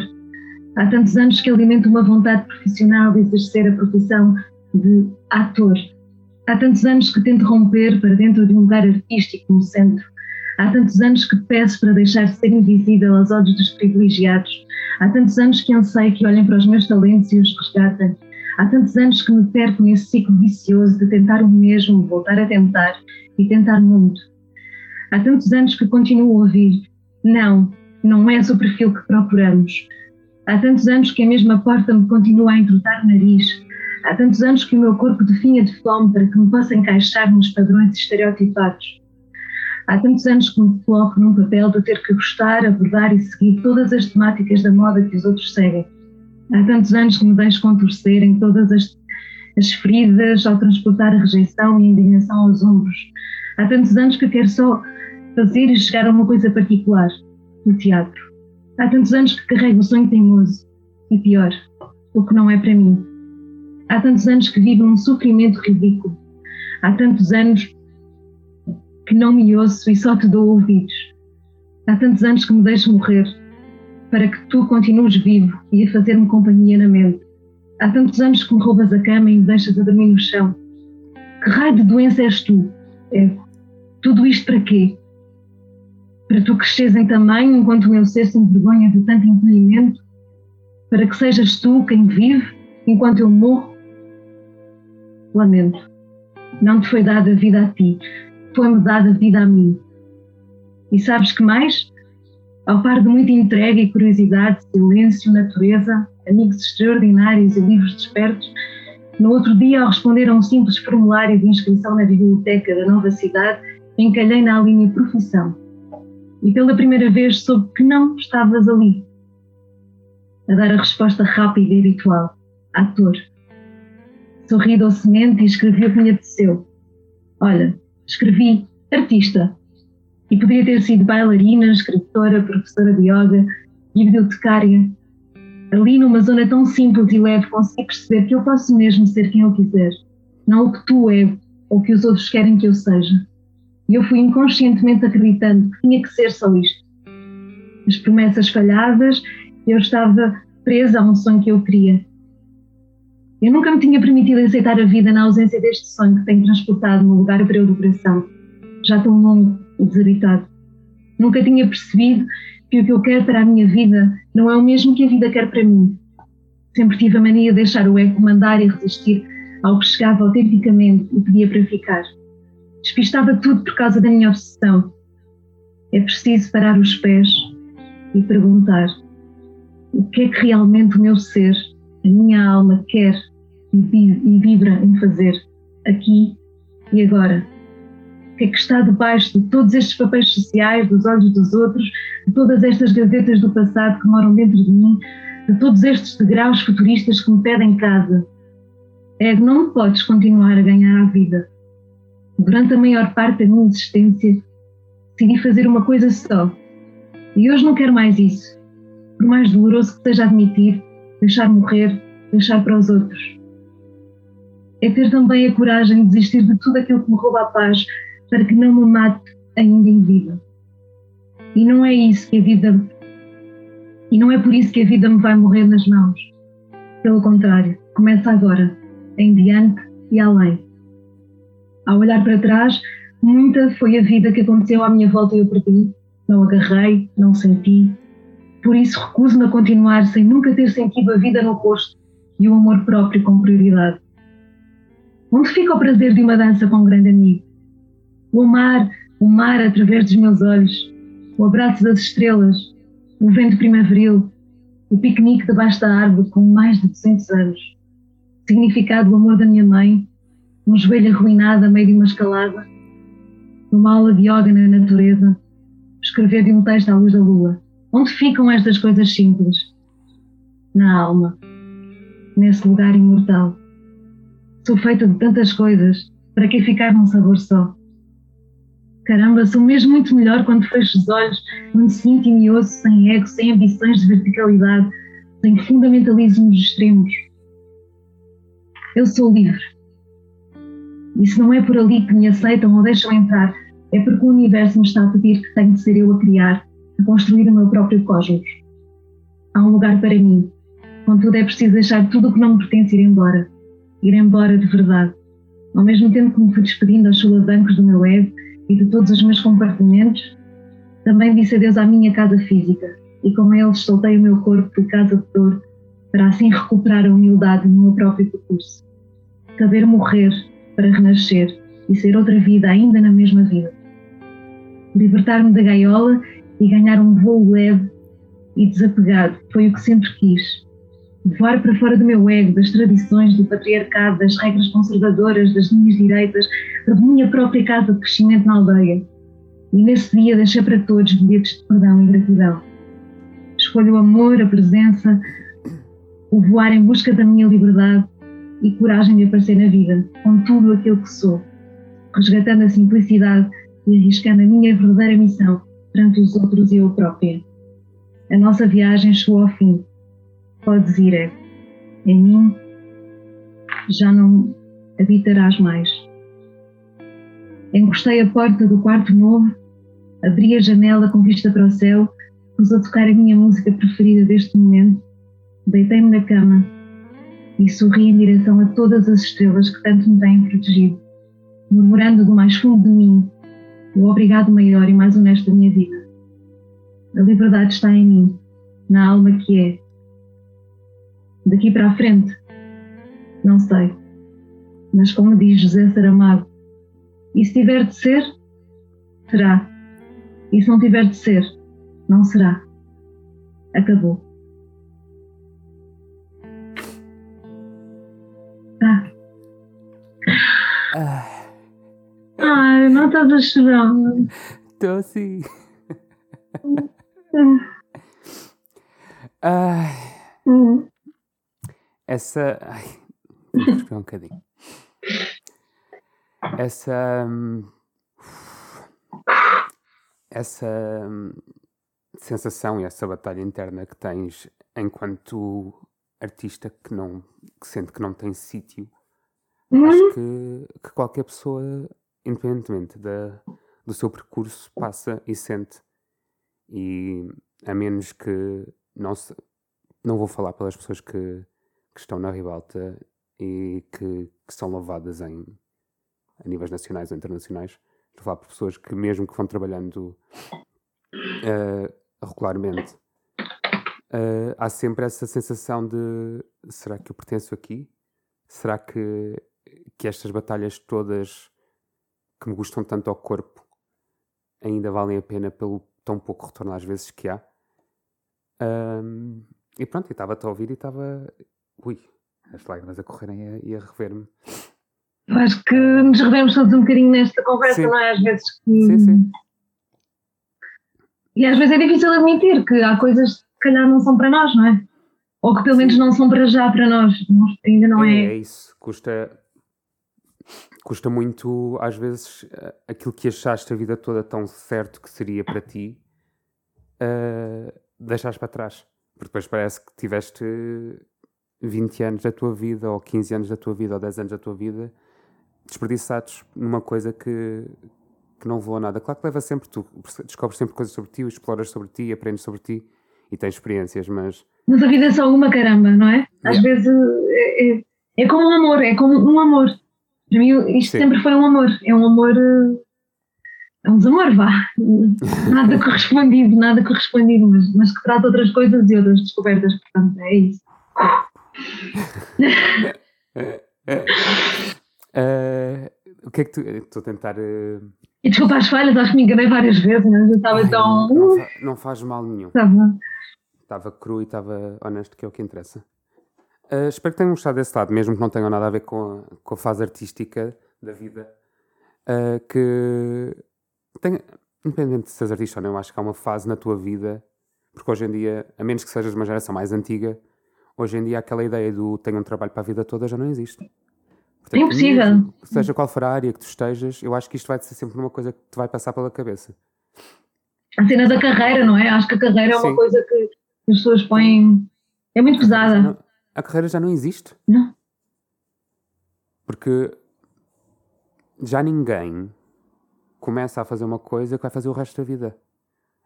Há tantos anos que alimento uma vontade profissional de exercer a profissão de ator. Há tantos anos que tento romper para dentro de um lugar artístico no centro. Há tantos anos que peço para deixar de ser invisível aos olhos dos privilegiados. Há tantos anos que anseio que olhem para os meus talentos e os resgatem. Há tantos anos que me perco nesse ciclo vicioso de tentar o mesmo, voltar a tentar e tentar muito. Há tantos anos que continuo a ouvir: não, não és o perfil que procuramos. Há tantos anos que a mesma porta me continua a entrotar o nariz. Há tantos anos que o meu corpo definha de fome para que me possa encaixar nos padrões estereotipados. Há tantos anos que me coloco num papel de ter que gostar, abordar e seguir todas as temáticas da moda que os outros seguem. Há tantos anos que me deixo contorcer em todas as, as feridas ao transportar a rejeição e a indignação aos ombros. Há tantos anos que quero só fazer e chegar a uma coisa particular, o teatro. Há tantos anos que carrego o sonho teimoso. E pior, o que não é para mim. Há tantos anos que vivo num sofrimento ridículo. Há tantos anos que não me ouço e só te dou ouvidos. Há tantos anos que me deixo morrer para que tu continues vivo e a fazer-me companhia na mente. Há tantos anos que me roubas a cama e me deixas a dormir no chão. Que raio de doença és tu, Ego? Tudo isto para quê? Para tu cresceres em tamanho enquanto o meu ser sem vergonha de tanto encolhimento? Para que sejas tu quem vive enquanto eu morro? Lamento. Não te foi dada a vida a ti, foi-me dada a vida a mim. E sabes que mais? Ao par de muita entrega e curiosidade, silêncio, natureza, amigos extraordinários e livros despertos, no outro dia, ao responder a um simples formulário de inscrição na biblioteca da nova cidade, encalhei na linha profissão. E pela primeira vez soube que não estavas ali. A dar a resposta rápida e habitual. Ator. Sorri docemente e escrevi o que me apeteceu. Olha, escrevi artista. E poderia ter sido bailarina, escritora, professora de yoga bibliotecária. Ali, numa zona tão simples e leve, consegui perceber que eu posso mesmo ser quem eu quiser, não o que tu é ou que os outros querem que eu seja. E eu fui inconscientemente acreditando que tinha que ser só isto. As promessas falhadas, eu estava presa a um sonho que eu queria. Eu nunca me tinha permitido aceitar a vida na ausência deste sonho que tenho transportado no lugar breu do coração, já tão longo desabitado. Nunca tinha percebido que o que eu quero para a minha vida não é o mesmo que a vida quer para mim. Sempre tive a mania de deixar o ego mandar e resistir ao que chegava autenticamente e pedia para ficar. Despistava tudo por causa da minha obsessão. É preciso parar os pés e perguntar o que é que realmente o meu ser a minha alma quer e vibra em fazer aqui e agora. Que que está debaixo de todos estes papéis sociais, dos olhos dos outros, de todas estas gavetas do passado que moram dentro de mim, de todos estes degraus futuristas que me pedem casa? É que não podes continuar a ganhar a vida. Durante a maior parte da minha existência, decidi fazer uma coisa só. E hoje não quero mais isso. Por mais doloroso que seja admitir, deixar morrer, deixar para os outros. É ter também a coragem de desistir de tudo aquilo que me rouba a paz para que não me mate ainda em vida. E não é isso que a vida. E não é por isso que a vida me vai morrer nas mãos. Pelo contrário, começa agora, em diante e além. Ao olhar para trás, muita foi a vida que aconteceu à minha volta e eu perdi. Não agarrei, não senti, por isso recuso-me a continuar sem nunca ter sentido a vida no rosto e o amor próprio com prioridade. Onde fica o prazer de uma dança com um grande amigo? O mar, o mar através dos meus olhos, o abraço das estrelas, o vento primaveril, o piquenique debaixo da árvore com mais de 200 anos, o significado do amor da minha mãe, um joelho arruinado a meio de uma escalada, uma aula de yoga na natureza, escrever de um texto à luz da lua. Onde ficam estas coisas simples? Na alma, nesse lugar imortal. Sou feita de tantas coisas, para que ficar num sabor só? Caramba, sou mesmo muito melhor quando fecho os olhos, quando sinto e ouço sem ego, sem ambições de verticalidade, sem fundamentalismos extremos. Eu sou livre. E se não é por ali que me aceitam ou deixam entrar, é porque o universo me está a pedir que tenho de ser eu a criar a construir o meu próprio cosmos. Há um lugar para mim. Contudo, é preciso deixar tudo o que não me pertence ir embora. Ir embora de verdade. Ao mesmo tempo que me fui despedindo aos solavancos do meu ego e de todos os meus compartimentos, também disse adeus à minha casa física e com eles soltei o meu corpo de casa de dor para assim recuperar a humildade no meu próprio percurso. Saber morrer para renascer e ser outra vida ainda na mesma vida. Libertar-me da gaiola e ganhar um voo leve e desapegado foi o que sempre quis. Voar para fora do meu ego, das tradições, do patriarcado, das regras conservadoras, das minhas direitas, da minha própria casa de crescimento na aldeia. E nesse dia deixei para todos bilhetes de perdão e gratidão. Escolho o amor, a presença, o voar em busca da minha liberdade e coragem de aparecer na vida, com tudo aquilo que sou, resgatando a simplicidade e arriscando a minha verdadeira missão perante os outros e eu própria. A nossa viagem chegou ao fim. Podes ir, é. Em mim já não habitarás mais. Encostei a porta do quarto novo, abri a janela com vista para o céu, pus a tocar a minha música preferida deste momento, deitei-me na cama e sorri em direção a todas as estrelas que tanto me têm protegido, murmurando do mais fundo de mim o obrigado maior e mais honesto da minha vida. A liberdade está em mim, na alma que é. Daqui para a frente, não sei. Mas como diz José Saramago, e se tiver de ser, será. E se não tiver de ser, não será. Acabou. Tá. Ah. Ai, não estás a chorar. Estou sim. Ai. Hum. Essa. Ai, [LAUGHS] vou um bocadinho. Essa. Essa sensação e essa batalha interna que tens enquanto artista que não que sente que não tem sítio uhum. acho que, que qualquer pessoa independentemente da, do seu percurso passa e sente e a menos que não se, não vou falar pelas pessoas que, que estão na ribalta e que, que são louvadas em a níveis nacionais ou internacionais estou a falar por pessoas que mesmo que vão trabalhando uh, regularmente, uh, há sempre essa sensação de será que eu pertenço aqui? Será que, que estas batalhas todas que me gustam tanto ao corpo ainda valem a pena pelo tão pouco retorno às vezes que há? Um, e pronto, eu estava a ouvir e estava. Ui, as lágrimas a correrem e a, a rever-me. Acho que nos revemos todos um bocadinho nesta conversa, sim. não é? Às vezes que. Sim, sim. E às vezes é difícil admitir que há coisas que se calhar não são para nós, não é? Ou que pelo menos não são para já para nós. Ainda não é. É, é isso. Custa, custa muito, às vezes, aquilo que achaste a vida toda tão certo que seria para ti, uh, deixares para trás. Porque depois parece que tiveste 20 anos da tua vida, ou 15 anos da tua vida, ou 10 anos da tua vida desperdiçados numa coisa que, que não levou a nada. Claro que leva sempre, tu descobres sempre coisas sobre ti, exploras sobre ti, aprendes sobre ti e tens experiências, mas. Mas a vida é só uma caramba, não é? Às yeah. vezes é, é, é, como um amor, é como um amor. Para mim isto Sim. sempre foi um amor. É um amor. É um desamor, vá. [LAUGHS] Nada correspondido, nada correspondido, mas, mas que trata outras coisas e outras descobertas, portanto, é isso. Uh, o que é que tu. Estou a tentar. Uh... E desculpa as falhas, acho que me enganei várias vezes, mas eu estava tão. Não, não, não, faz mal nenhum. Estava. Estava cru e estava honesto, que é o que interessa. Uh, espero que tenham gostado desse lado, mesmo que não tenham nada a ver com a, com a fase artística da vida. Uh, que. Tem, independente de seres artista ou não, acho que há uma fase na tua vida, porque hoje em dia, a menos que sejas uma geração mais antiga, hoje em dia aquela ideia do tenho um trabalho para a vida toda já não existe. Portanto, Impossível. Mesmo, seja qual for a área que tu estejas, eu acho que isto vai ser sempre uma coisa que te vai passar pela cabeça. A cena da carreira, não é? Acho que a carreira é uma Sim. coisa que as pessoas põem. É muito pesada. Não, a carreira já não existe. Não. Porque já ninguém começa a fazer uma coisa que vai fazer o resto da vida.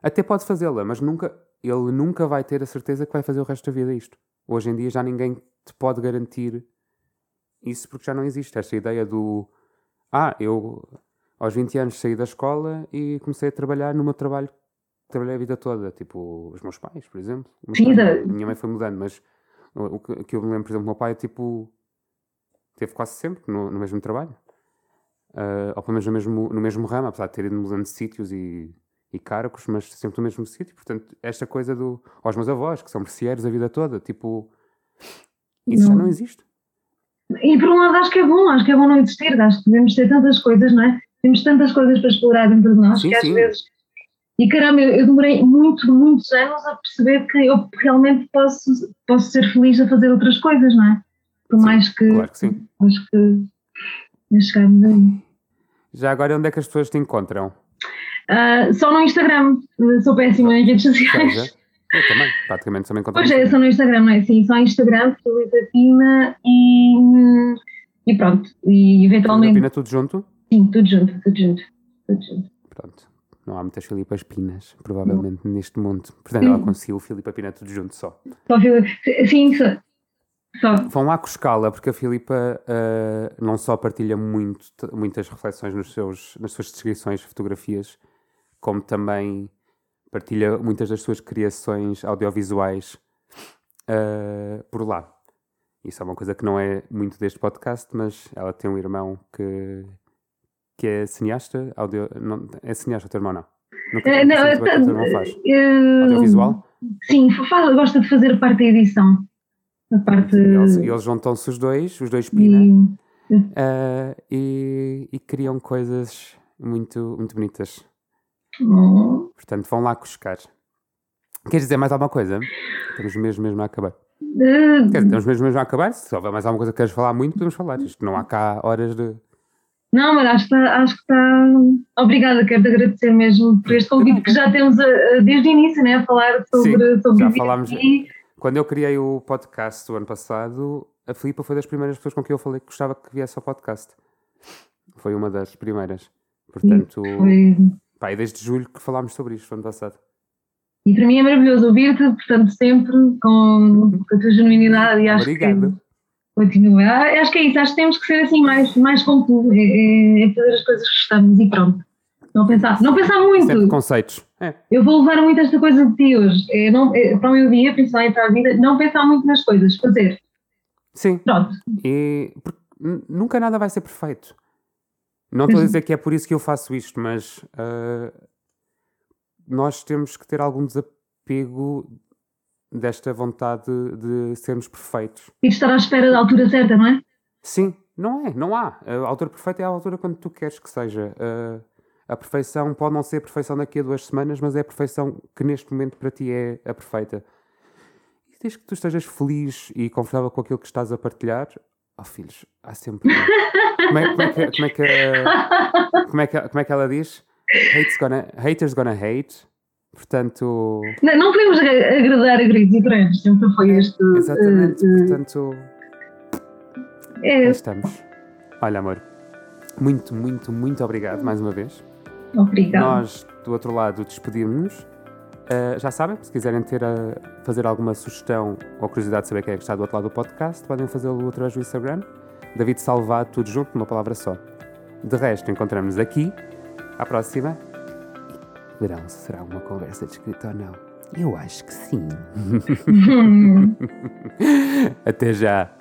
Até pode fazê-la, mas nunca, ele nunca vai ter a certeza que vai fazer o resto da vida isto. Hoje em dia já ninguém te pode garantir isso porque já não existe esta ideia do ah, eu aos 20 anos saí da escola e comecei a trabalhar no meu trabalho trabalhei a vida toda, tipo os meus pais, por exemplo. Sim, minha mãe foi mudando, mas o que eu me lembro, por exemplo, o meu pai, tipo, teve quase sempre no, no mesmo trabalho. Uh, ou pelo menos no mesmo, no mesmo ramo, apesar de ter ido mudando de sítios e, e cargos, mas sempre no mesmo sítio. Portanto, esta coisa do. aos meus avós, que são merceeiros a vida toda, tipo. Isso não. já não existe. E por um lado acho que é bom, acho que é bom não existir, acho que devemos ter tantas coisas, não é? temos tantas coisas para explorar dentro de nós Sim, que às sim. vezes. E caramba, eu eu demorei muito, muitos anos a perceber que eu realmente posso, posso ser feliz a fazer outras coisas, não é? Por Sim, mais que. claro que sim. Acho que. chegarmos aí. Já agora, onde é que as pessoas te encontram? Ah, só no Instagram, sou péssima em redes sociais. Seja, eu também, praticamente também encontro. Pois é, só no Instagram, não é? Sim, só Instagram, Filipe Pina e, e pronto. E eventualmente. Pina tudo junto? Sim, tudo junto, tudo junto. Tudo junto. Pronto. Não há muitas Filipas Pinas, provavelmente, neste mundo. Portanto, ela conseguiu o Filipa Pina tudo junto só. Só Filipe. Sim, só. só. Vão lá cuscá-la, porque a Filipa ah, não só partilha muito, muitas reflexões nos seus, nas suas descrições, fotografias, como também partilha muitas das suas criações audiovisuais ah, por lá. Isso é uma coisa que não é muito deste podcast, mas ela tem um irmão que, que é cineasta. Audio, não, é cineasta o teu irmão, não? Nunca tive não, que é o teu irmão eh, faz. eh, Audiovisual? Sim, gosta de fazer parte da edição. A parte. E eles, eles juntam-se os dois, os dois Pina, e- ah, e, e criam coisas muito, muito bonitas. Oh, Portanto, vão lá cuscar. Queres dizer mais alguma coisa? Estamos mesmo, mesmo a acabar. Quer dizer, estamos mesmo, mesmo a acabar. Se houver mais alguma coisa que queres falar muito, podemos falar. Isto não há cá horas de. Não, mas acho que está. Acho que está... Obrigada, quero-te agradecer mesmo por este convite que já temos eh, eh, desde o início, né, a falar sobre, sobre já falámos- VT. Quando eu criei o podcast o ano passado, a Filipa foi das primeiras pessoas com quem eu falei que gostava que viesse ao podcast. Foi uma das primeiras. Portanto, Foi- pá, e desde julho que falámos sobre isto, ano passado. E para mim é maravilhoso ouvir-te, portanto, sempre com, com a tua genuinidade e acho Obrigado. que continua. Ah, Acho que é isso, acho que temos que ser assim mais, mais como tu, é, é- é fazer as coisas que gostamos e pronto. Não pensar, não pensar Sempre muito. conceitos. É. Eu vou levar muito esta coisa de ti hoje. É, não, é, para o meu dia, principalmente para a vida, não pensar muito nas coisas, fazer. Sim. Pronto. E nunca nada vai ser perfeito. Não estou a dizer [LAUGHS] que é por isso que eu faço isto, mas ah, nós temos que ter algum desapego desta vontade de sermos perfeitos. E de estar à espera da altura certa, não é? Sim, não é, não há. A altura perfeita é a altura quando tu queres que seja. Ah, a perfeição pode não ser a perfeição daqui a duas semanas, mas é a perfeição que neste momento para ti é a perfeita. E desde que tu estejas feliz e confortável com aquilo que estás a partilhar, oh filhos, há sempre. como, é, como, é que, como, é que, como, é que, como é que ela diz? Hate's gonna, haters gonna hate. Portanto, Não, não podemos agra- agradar a gritos e grandes, sempre foi este. exatamente. eh, Portanto, eh, aí é, estamos. Olha, amor, muito, muito, muito obrigado mais uma vez. obrigado. Nós, do outro lado, despedimos-nos. Uh, já sabem, se quiserem ter a fazer alguma sugestão ou curiosidade de saber quem é que está do outro lado do podcast, podem fazê-lo através do Instagram. David Salvado, tudo junto, numa palavra só. De resto, encontramos aqui. À próxima. Verão se será uma conversa de escrito ou não. Eu acho que sim. [LAUGHS] [LAUGHS] Até já.